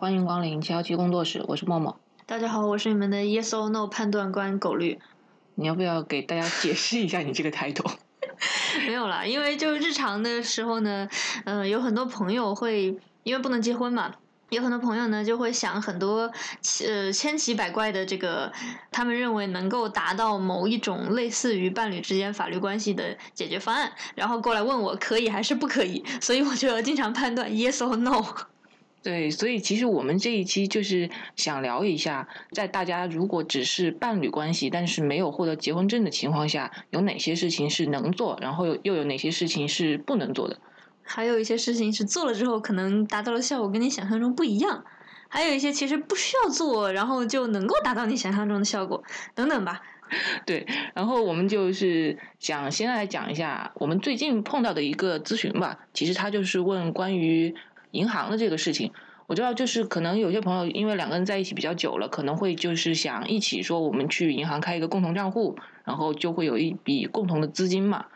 欢迎光临七幺七工作室，我是默默。大家好，我是你们的 Yes or No 判断官狗绿。你要不要给大家解释一下你这个 title？没有啦，因为就日常的时候呢，呃，有很多朋友会因为不能结婚嘛，有很多朋友呢就会想很多呃千奇百怪的这个他们认为能够达到某一种类似于伴侣之间法律关系的解决方案，然后过来问我可以还是不可以，所以我就要经常判断 Yes or No。对，所以其实我们这一期就是想聊一下，在大家如果只是伴侣关系，但是没有获得结婚证的情况下，有哪些事情是能做，然后又有哪些事情是不能做的。还有一些事情是做了之后可能达到了效果跟你想象中不一样，还有一些其实不需要做，然后就能够达到你想象中的效果，等等吧。对，然后我们就是想先来讲一下我们最近碰到的一个咨询吧。其实他就是问关于。银行的这个事情，我知道，就是可能有些朋友因为两个人在一起比较久了，可能会就是想一起说我们去银行开一个共同账户，然后就会有一笔共同的资金嘛。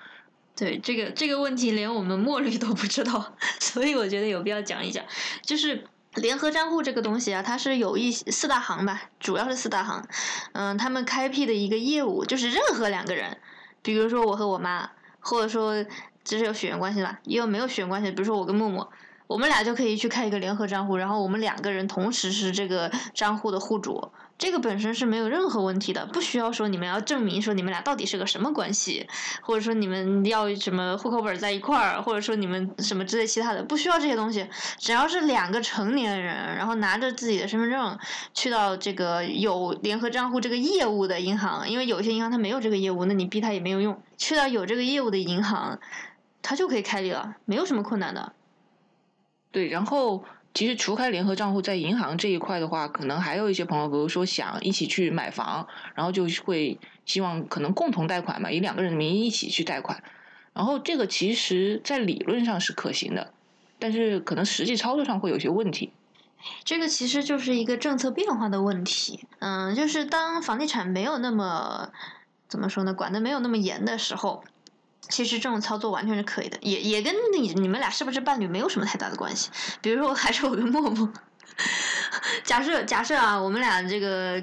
对这个这个问题，连我们墨绿都不知道，所以我觉得有必要讲一讲。就是联合账户这个东西啊，它是有一四大行吧，主要是四大行，嗯，他们开辟的一个业务，就是任何两个人，比如说我和我妈，或者说这是有血缘关系吧，也有没有血缘关系，比如说我跟默默。我们俩就可以去开一个联合账户，然后我们两个人同时是这个账户的户主，这个本身是没有任何问题的，不需要说你们要证明说你们俩到底是个什么关系，或者说你们要什么户口本在一块儿，或者说你们什么之类其他的，不需要这些东西，只要是两个成年人，然后拿着自己的身份证去到这个有联合账户这个业务的银行，因为有些银行它没有这个业务，那你逼他也没有用，去到有这个业务的银行，他就可以开立了，没有什么困难的。对，然后其实除开联合账户，在银行这一块的话，可能还有一些朋友，比如说想一起去买房，然后就会希望可能共同贷款嘛，以两个人的名义一起去贷款。然后这个其实，在理论上是可行的，但是可能实际操作上会有些问题。这个其实就是一个政策变化的问题。嗯，就是当房地产没有那么怎么说呢，管的没有那么严的时候。其实这种操作完全是可以的，也也跟你你们俩是不是伴侣没有什么太大的关系。比如说，还是我跟默默，假设假设啊，我们俩这个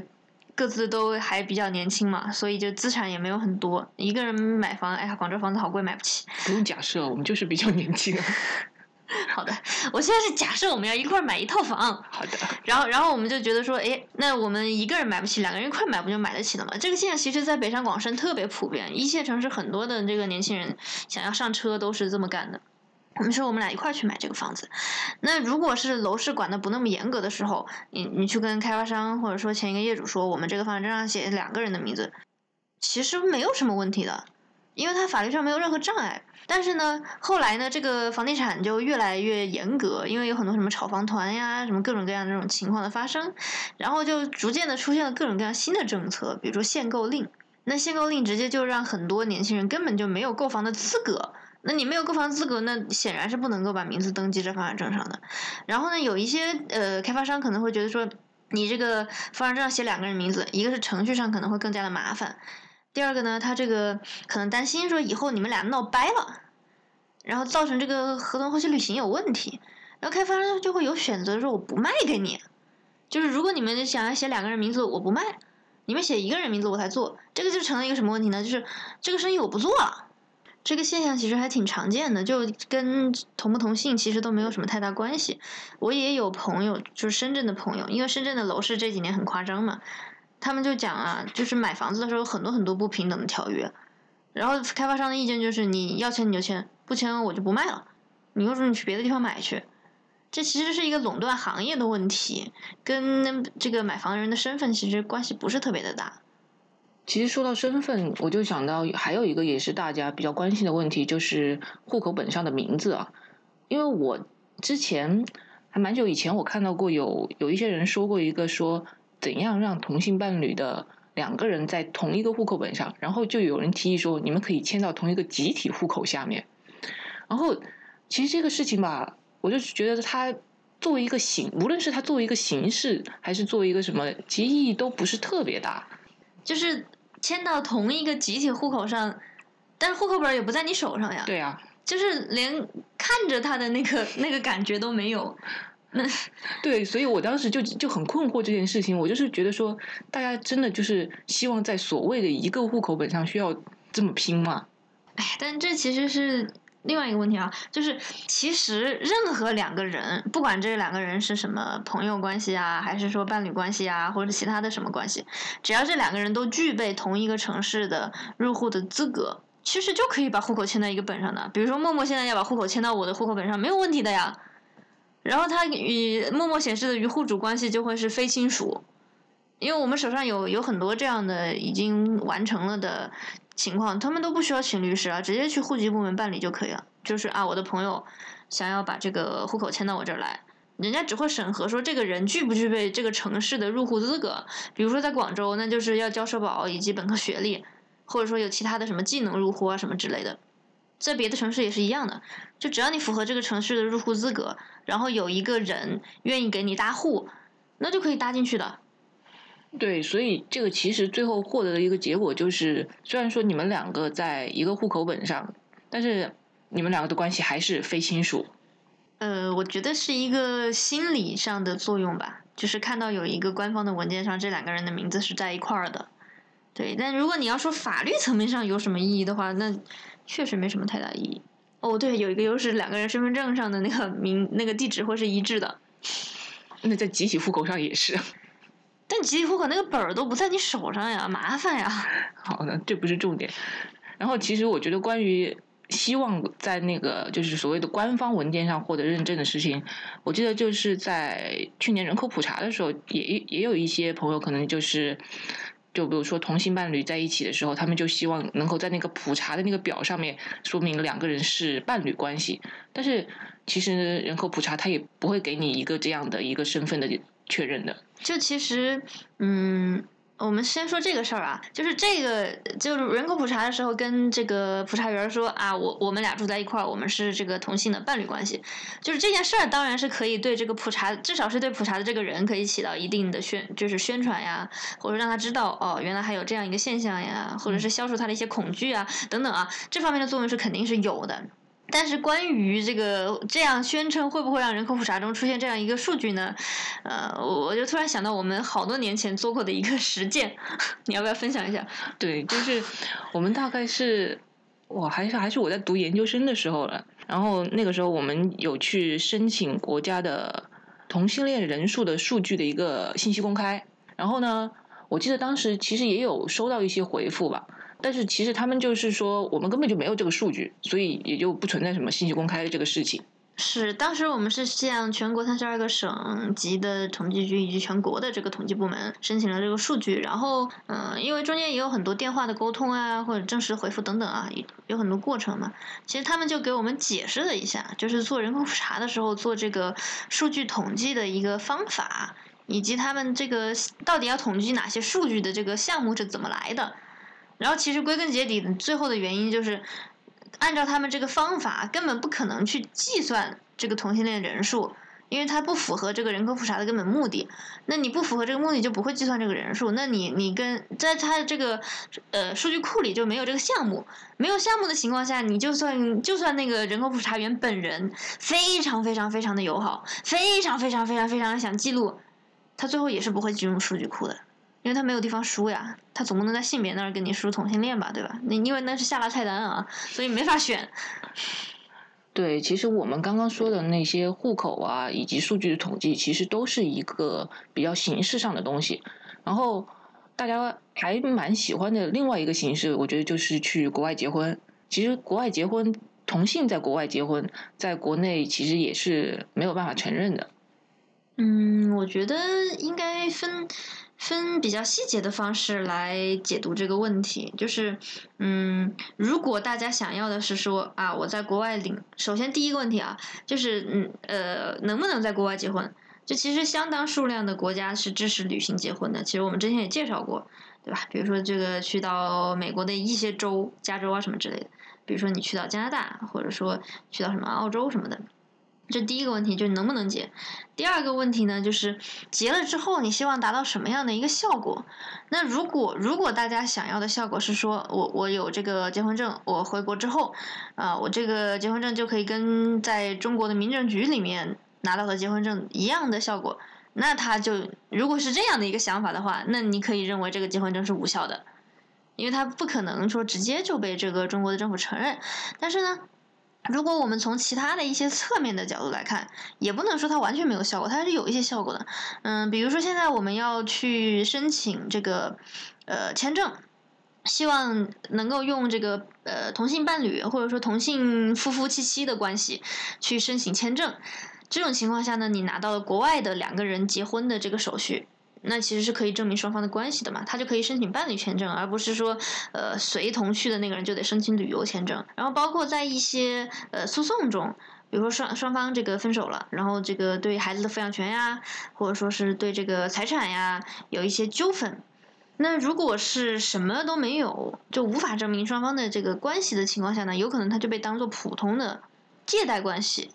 各自都还比较年轻嘛，所以就资产也没有很多，一个人买房，哎呀，广州房子好贵，买不起。不用假设，我们就是比较年轻。好的，我现在是假设我们要一块买一套房。好的。然后，然后我们就觉得说，哎，那我们一个人买不起，两个人一块买不就买得起了吗？这个现象其实，在北上广深特别普遍，一线城市很多的这个年轻人想要上车都是这么干的。我们说我们俩一块去买这个房子，那如果是楼市管的不那么严格的时候，你你去跟开发商或者说前一个业主说，我们这个房产证上写两个人的名字，其实没有什么问题的。因为它法律上没有任何障碍，但是呢，后来呢，这个房地产就越来越严格，因为有很多什么炒房团呀，什么各种各样的这种情况的发生，然后就逐渐的出现了各种各样新的政策，比如说限购令。那限购令直接就让很多年轻人根本就没有购房的资格。那你没有购房资格，那显然是不能够把名字登记在房产证上的。然后呢，有一些呃开发商可能会觉得说，你这个房产证上写两个人名字，一个是程序上可能会更加的麻烦。第二个呢，他这个可能担心说以后你们俩闹掰了，然后造成这个合同后期履行有问题，然后开发商就会有选择说我不卖给你，就是如果你们想要写两个人名字我不卖，你们写一个人名字我才做，这个就成了一个什么问题呢？就是这个生意我不做了。这个现象其实还挺常见的，就跟同不同姓其实都没有什么太大关系。我也有朋友，就是深圳的朋友，因为深圳的楼市这几年很夸张嘛。他们就讲啊，就是买房子的时候很多很多不平等的条约，然后开发商的意见就是你要签你就签，不签我就不卖了，你又说你去别的地方买去，这其实是一个垄断行业的问题，跟这个买房人的身份其实关系不是特别的大。其实说到身份，我就想到还有一个也是大家比较关心的问题，就是户口本上的名字啊，因为我之前还蛮久以前我看到过有有一些人说过一个说。怎样让同性伴侣的两个人在同一个户口本上？然后就有人提议说，你们可以迁到同一个集体户口下面。然后，其实这个事情吧，我就觉得它作为一个形，无论是它作为一个形式，还是作为一个什么，其实意义都不是特别大。就是迁到同一个集体户口上，但是户口本也不在你手上呀。对啊，就是连看着他的那个那个感觉都没有。对，所以我当时就就很困惑这件事情。我就是觉得说，大家真的就是希望在所谓的一个户口本上需要这么拼吗？哎，但这其实是另外一个问题啊，就是其实任何两个人，不管这两个人是什么朋友关系啊，还是说伴侣关系啊，或者其他的什么关系，只要这两个人都具备同一个城市的入户的资格，其实就可以把户口迁到一个本上的。比如说默默现在要把户口迁到我的户口本上，没有问题的呀。然后他与默默显示的与户主关系就会是非亲属，因为我们手上有有很多这样的已经完成了的情况，他们都不需要请律师啊，直接去户籍部门办理就可以了。就是啊，我的朋友想要把这个户口迁到我这儿来，人家只会审核说这个人具不具备这个城市的入户资格。比如说在广州，那就是要交社保以及本科学历，或者说有其他的什么技能入户啊什么之类的。在别的城市也是一样的，就只要你符合这个城市的入户资格，然后有一个人愿意给你搭户，那就可以搭进去的。对，所以这个其实最后获得的一个结果就是，虽然说你们两个在一个户口本上，但是你们两个的关系还是非亲属。呃，我觉得是一个心理上的作用吧，就是看到有一个官方的文件上这两个人的名字是在一块儿的。对，但如果你要说法律层面上有什么意义的话，那。确实没什么太大意义。哦，对，有一个优势，两个人身份证上的那个名、那个地址会是一致的。那在集体户口上也是。但集体户口那个本儿都不在你手上呀，麻烦呀。好的，这不是重点。然后，其实我觉得关于希望在那个就是所谓的官方文件上获得认证的事情，我记得就是在去年人口普查的时候，也也有一些朋友可能就是。就比如说同性伴侣在一起的时候，他们就希望能够在那个普查的那个表上面说明两个人是伴侣关系。但是其实人口普查他也不会给你一个这样的一个身份的确认的。就其实，嗯。我们先说这个事儿啊，就是这个就是人口普查的时候，跟这个普查员说啊，我我们俩住在一块儿，我们是这个同性的伴侣关系。就是这件事儿，当然是可以对这个普查，至少是对普查的这个人可以起到一定的宣，就是宣传呀，或者让他知道哦，原来还有这样一个现象呀，或者是消除他的一些恐惧啊，等等啊，这方面的作用是肯定是有的。但是关于这个这样宣称会不会让人口普查中出现这样一个数据呢？呃，我就突然想到我们好多年前做过的一个 实践，你要不要分享一下？对，就是我们大概是，我还是还是我在读研究生的时候了。然后那个时候我们有去申请国家的同性恋人数的数据的一个信息公开。然后呢，我记得当时其实也有收到一些回复吧。但是其实他们就是说，我们根本就没有这个数据，所以也就不存在什么信息公开的这个事情。是，当时我们是向全国三十二个省级的统计局以及全国的这个统计部门申请了这个数据，然后，嗯，因为中间也有很多电话的沟通啊，或者正式回复等等啊，有很多过程嘛。其实他们就给我们解释了一下，就是做人口普查的时候做这个数据统计的一个方法，以及他们这个到底要统计哪些数据的这个项目是怎么来的。然后其实归根结底，最后的原因就是，按照他们这个方法，根本不可能去计算这个同性恋人数，因为它不符合这个人口普查的根本目的。那你不符合这个目的，就不会计算这个人数。那你你跟在它这个呃数据库里就没有这个项目，没有项目的情况下，你就算就算那个人口普查员本人非常非常非常的友好，非常非常非常非常想记录，他最后也是不会进入数据库的。因为他没有地方输呀，他总不能在性别那儿给你输同性恋吧，对吧？那因为那是下拉菜单啊，所以没法选。对，其实我们刚刚说的那些户口啊，以及数据的统计，其实都是一个比较形式上的东西。然后大家还蛮喜欢的另外一个形式，我觉得就是去国外结婚。其实国外结婚，同性在国外结婚，在国内其实也是没有办法承认的。嗯，我觉得应该分。分比较细节的方式来解读这个问题，就是，嗯，如果大家想要的是说啊，我在国外领，首先第一个问题啊，就是嗯呃，能不能在国外结婚？就其实相当数量的国家是支持旅行结婚的，其实我们之前也介绍过，对吧？比如说这个去到美国的一些州，加州啊什么之类的，比如说你去到加拿大，或者说去到什么澳洲什么的。这第一个问题就是能不能结，第二个问题呢，就是结了之后你希望达到什么样的一个效果？那如果如果大家想要的效果是说我我有这个结婚证，我回国之后，啊，我这个结婚证就可以跟在中国的民政局里面拿到的结婚证一样的效果，那他就如果是这样的一个想法的话，那你可以认为这个结婚证是无效的，因为他不可能说直接就被这个中国的政府承认。但是呢，如果我们从其他的一些侧面的角度来看，也不能说它完全没有效果，它是有一些效果的。嗯，比如说现在我们要去申请这个呃签证。希望能够用这个呃同性伴侣或者说同性夫夫妻妻的关系去申请签证，这种情况下呢，你拿到了国外的两个人结婚的这个手续，那其实是可以证明双方的关系的嘛，他就可以申请伴侣签证，而不是说呃随同去的那个人就得申请旅游签证。然后包括在一些呃诉讼中，比如说双双方这个分手了，然后这个对孩子的抚养权呀，或者说是对这个财产呀有一些纠纷。那如果是什么都没有，就无法证明双方的这个关系的情况下呢，有可能他就被当做普通的借贷关系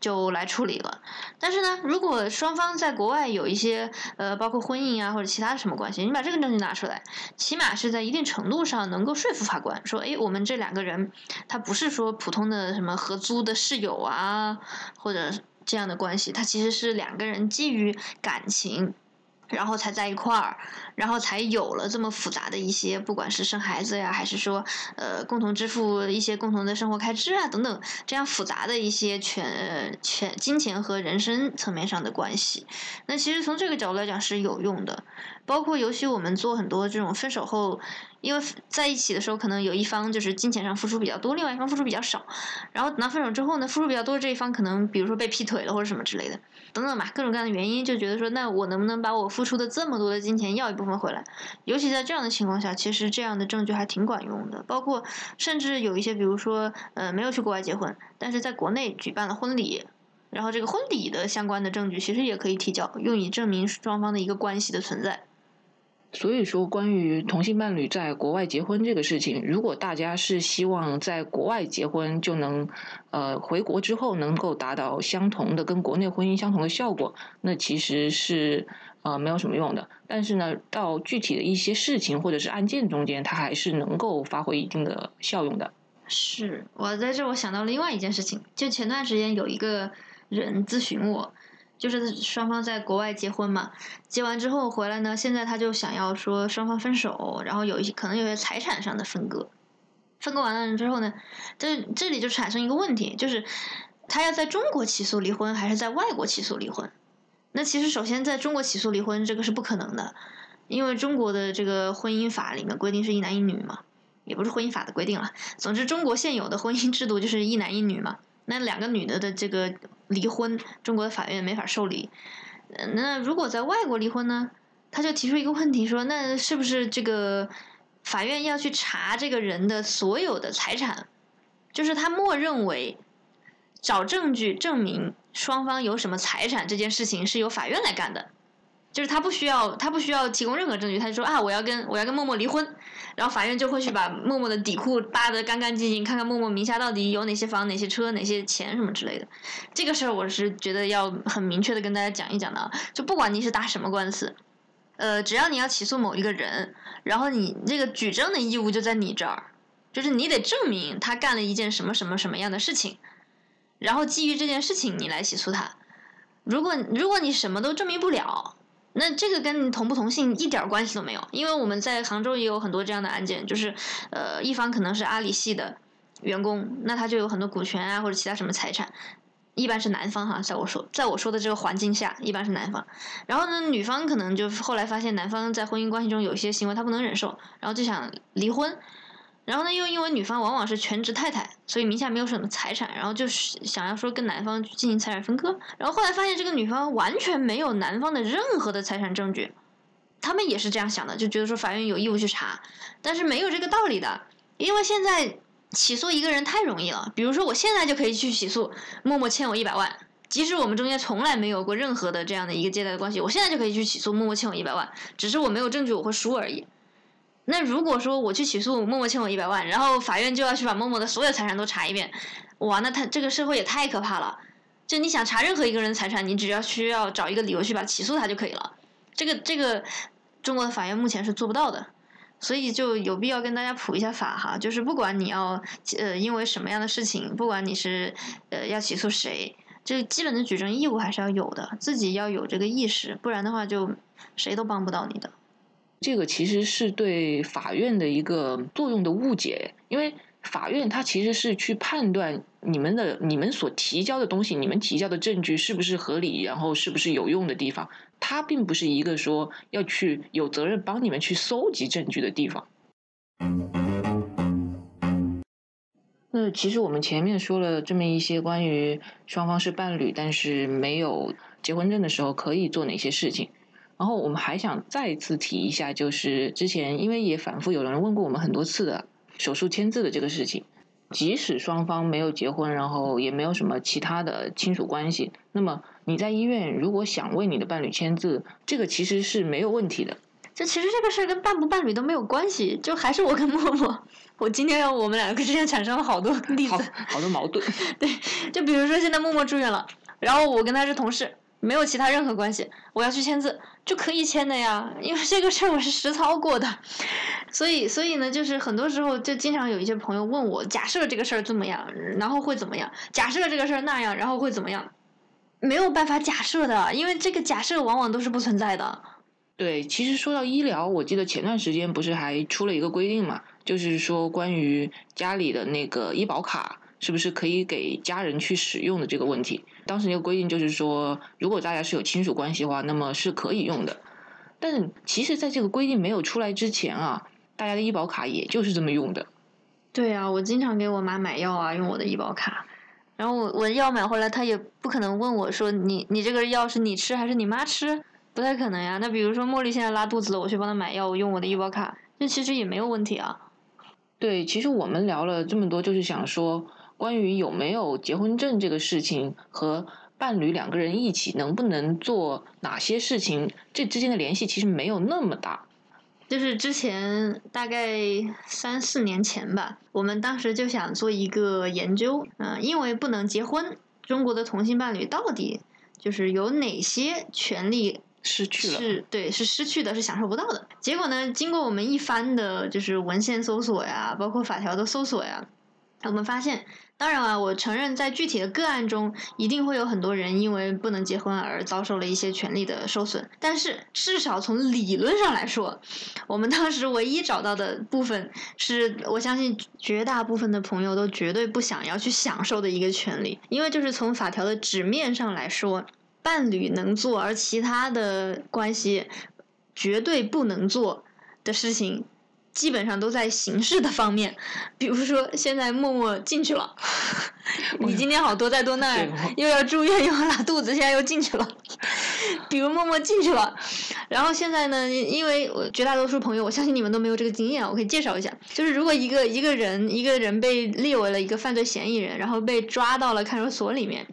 就来处理了。但是呢，如果双方在国外有一些呃，包括婚姻啊或者其他什么关系，你把这个证据拿出来，起码是在一定程度上能够说服法官说，哎，我们这两个人他不是说普通的什么合租的室友啊，或者这样的关系，他其实是两个人基于感情。然后才在一块儿，然后才有了这么复杂的一些，不管是生孩子呀，还是说呃共同支付一些共同的生活开支啊等等，这样复杂的一些权权金钱和人生层面上的关系。那其实从这个角度来讲是有用的，包括尤其我们做很多这种分手后。因为在一起的时候，可能有一方就是金钱上付出比较多，另外一方付出比较少。然后等到分手之后呢，付出比较多这一方可能，比如说被劈腿了或者什么之类的，等等吧，各种各样的原因，就觉得说，那我能不能把我付出的这么多的金钱要一部分回来？尤其在这样的情况下，其实这样的证据还挺管用的。包括甚至有一些，比如说，呃，没有去国外结婚，但是在国内举办了婚礼，然后这个婚礼的相关的证据，其实也可以提交，用以证明双方的一个关系的存在。所以说，关于同性伴侣在国外结婚这个事情，如果大家是希望在国外结婚就能，呃，回国之后能够达到相同的跟国内婚姻相同的效果，那其实是呃没有什么用的。但是呢，到具体的一些事情或者是案件中间，它还是能够发挥一定的效用的。是我在这，我想到了另外一件事情，就前段时间有一个人咨询我。就是双方在国外结婚嘛，结完之后回来呢，现在他就想要说双方分手，然后有一些可能有些财产上的分割，分割完了之后呢，这这里就产生一个问题，就是他要在中国起诉离婚还是在外国起诉离婚？那其实首先在中国起诉离婚这个是不可能的，因为中国的这个婚姻法里面规定是一男一女嘛，也不是婚姻法的规定了，总之中国现有的婚姻制度就是一男一女嘛。那两个女的的这个离婚，中国的法院没法受理。那如果在外国离婚呢？他就提出一个问题说：那是不是这个法院要去查这个人的所有的财产？就是他默认为找证据证明双方有什么财产这件事情是由法院来干的。就是他不需要，他不需要提供任何证据，他就说啊，我要跟我要跟默默离婚，然后法院就会去把默默的底裤扒得干干净净，看看默默名下到底有哪些房、哪些车、哪些钱什么之类的。这个事儿我是觉得要很明确的跟大家讲一讲的，就不管你是打什么官司，呃，只要你要起诉某一个人，然后你这个举证的义务就在你这儿，就是你得证明他干了一件什么什么什么样的事情，然后基于这件事情你来起诉他。如果如果你什么都证明不了。那这个跟同不同性一点关系都没有，因为我们在杭州也有很多这样的案件，就是，呃，一方可能是阿里系的员工，那他就有很多股权啊或者其他什么财产，一般是男方哈，在我说在我说的这个环境下，一般是男方，然后呢，女方可能就后来发现男方在婚姻关系中有一些行为他不能忍受，然后就想离婚。然后呢，又因为女方往往是全职太太，所以名下没有什么财产，然后就是想要说跟男方进行财产分割。然后后来发现这个女方完全没有男方的任何的财产证据，他们也是这样想的，就觉得说法院有义务去查，但是没有这个道理的，因为现在起诉一个人太容易了。比如说我现在就可以去起诉默默欠我一百万，即使我们中间从来没有过任何的这样的一个借贷的关系，我现在就可以去起诉默默欠我一百万，只是我没有证据我会输而已。那如果说我去起诉默默欠我一百万，然后法院就要去把默默的所有财产都查一遍，哇，那他这个社会也太可怕了。就你想查任何一个人的财产，你只要需要找一个理由去把起诉他就可以了。这个这个中国的法院目前是做不到的，所以就有必要跟大家普一下法哈。就是不管你要呃因为什么样的事情，不管你是呃要起诉谁。这个基本的举证义务还是要有的，自己要有这个意识，不然的话就谁都帮不到你的。这个其实是对法院的一个作用的误解，因为法院它其实是去判断你们的、你们所提交的东西、你们提交的证据是不是合理，然后是不是有用的地方，它并不是一个说要去有责任帮你们去搜集证据的地方。那其实我们前面说了这么一些关于双方是伴侣，但是没有结婚证的时候可以做哪些事情。然后我们还想再次提一下，就是之前因为也反复有人问过我们很多次的手术签字的这个事情，即使双方没有结婚，然后也没有什么其他的亲属关系，那么你在医院如果想为你的伴侣签字，这个其实是没有问题的。就其实这个事儿跟伴不伴侣都没有关系，就还是我跟默默。我今天要我们两个之间产生了好多例子，好多矛盾。对，就比如说现在默默住院了，然后我跟他是同事，没有其他任何关系，我要去签字就可以签的呀，因为这个事儿我是实操过的。所以，所以呢，就是很多时候就经常有一些朋友问我，假设这个事儿怎么样，然后会怎么样？假设这个事儿那样，然后会怎么样？没有办法假设的，因为这个假设往往都是不存在的。对，其实说到医疗，我记得前段时间不是还出了一个规定嘛，就是说关于家里的那个医保卡是不是可以给家人去使用的这个问题。当时那个规定就是说，如果大家是有亲属关系的话，那么是可以用的。但其实，在这个规定没有出来之前啊，大家的医保卡也就是这么用的。对啊，我经常给我妈买药啊，用我的医保卡。然后我我药买回来，她也不可能问我说，你你这个药是你吃还是你妈吃？不太可能呀。那比如说茉莉现在拉肚子了，我去帮她买药，我用我的医保卡，那其实也没有问题啊。对，其实我们聊了这么多，就是想说，关于有没有结婚证这个事情和伴侣两个人一起能不能做哪些事情，这之间的联系其实没有那么大。就是之前大概三四年前吧，我们当时就想做一个研究，嗯，因为不能结婚，中国的同性伴侣到底就是有哪些权利？失去了是对，是失去的，是享受不到的。结果呢，经过我们一番的，就是文献搜索呀，包括法条的搜索呀，我们发现，当然啊，我承认在具体的个案中，一定会有很多人因为不能结婚而遭受了一些权利的受损。但是至少从理论上来说，我们当时唯一找到的部分，是我相信绝大部分的朋友都绝对不想要去享受的一个权利，因为就是从法条的纸面上来说。伴侣能做，而其他的关系绝对不能做的事情，基本上都在形式的方面。比如说，现在默默进去了，你今天好多灾多难，又要住院又要拉肚子，现在又进去了。比如默默进去了，然后现在呢，因为我绝大多数朋友，我相信你们都没有这个经验，我可以介绍一下，就是如果一个一个人一个人被列为了一个犯罪嫌疑人，然后被抓到了看守所里面。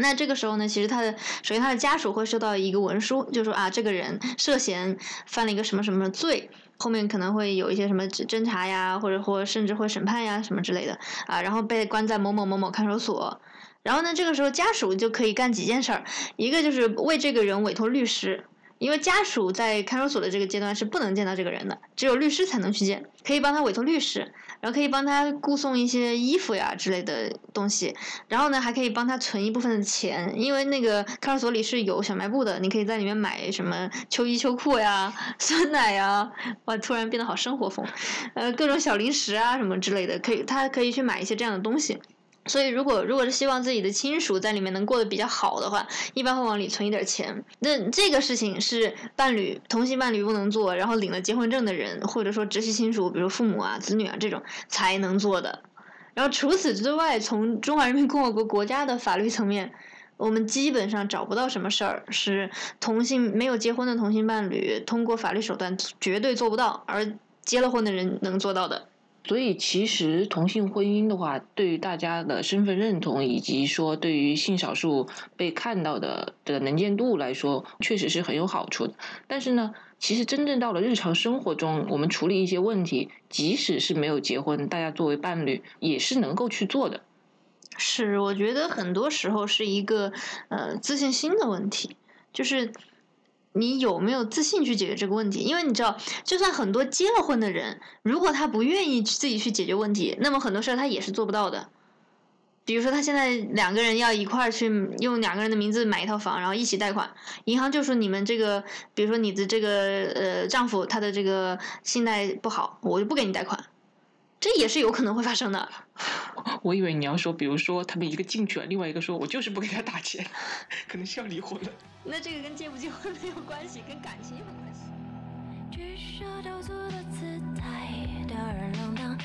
那这个时候呢，其实他的首先他的家属会收到一个文书，就说啊，这个人涉嫌犯了一个什么什么罪，后面可能会有一些什么侦查呀，或者或甚至会审判呀什么之类的啊，然后被关在某某某某看守所。然后呢，这个时候家属就可以干几件事儿，一个就是为这个人委托律师，因为家属在看守所的这个阶段是不能见到这个人的，只有律师才能去见，可以帮他委托律师。然后可以帮他雇送一些衣服呀之类的东西，然后呢还可以帮他存一部分的钱，因为那个看守所里是有小卖部的，你可以在里面买什么秋衣秋裤呀、酸奶呀，哇，突然变得好生活风，呃，各种小零食啊什么之类的，可以他可以去买一些这样的东西。所以，如果如果是希望自己的亲属在里面能过得比较好的话，一般会往里存一点钱。那这个事情是伴侣同性伴侣不能做，然后领了结婚证的人，或者说直系亲属，比如父母啊、子女啊这种才能做的。然后除此之外，从中华人民共和国国家的法律层面，我们基本上找不到什么事儿是同性没有结婚的同性伴侣通过法律手段绝对做不到，而结了婚的人能做到的。所以，其实同性婚姻的话，对于大家的身份认同，以及说对于性少数被看到的的能见度来说，确实是很有好处的。但是呢，其实真正到了日常生活中，我们处理一些问题，即使是没有结婚，大家作为伴侣也是能够去做的。是，我觉得很多时候是一个呃自信心的问题，就是。你有没有自信去解决这个问题？因为你知道，就算很多结了婚的人，如果他不愿意去自己去解决问题，那么很多事儿他也是做不到的。比如说他现在两个人要一块儿去用两个人的名字买一套房，然后一起贷款，银行就说你们这个，比如说你的这个呃丈夫他的这个信贷不好，我就不给你贷款，这也是有可能会发生的。我以为你要说，比如说他们一个进去了，另外一个说我就是不给他打钱，可能是要离婚了。那这个跟结不结婚没有关系，跟感情有关系。举手投足的姿态，吊儿郎当。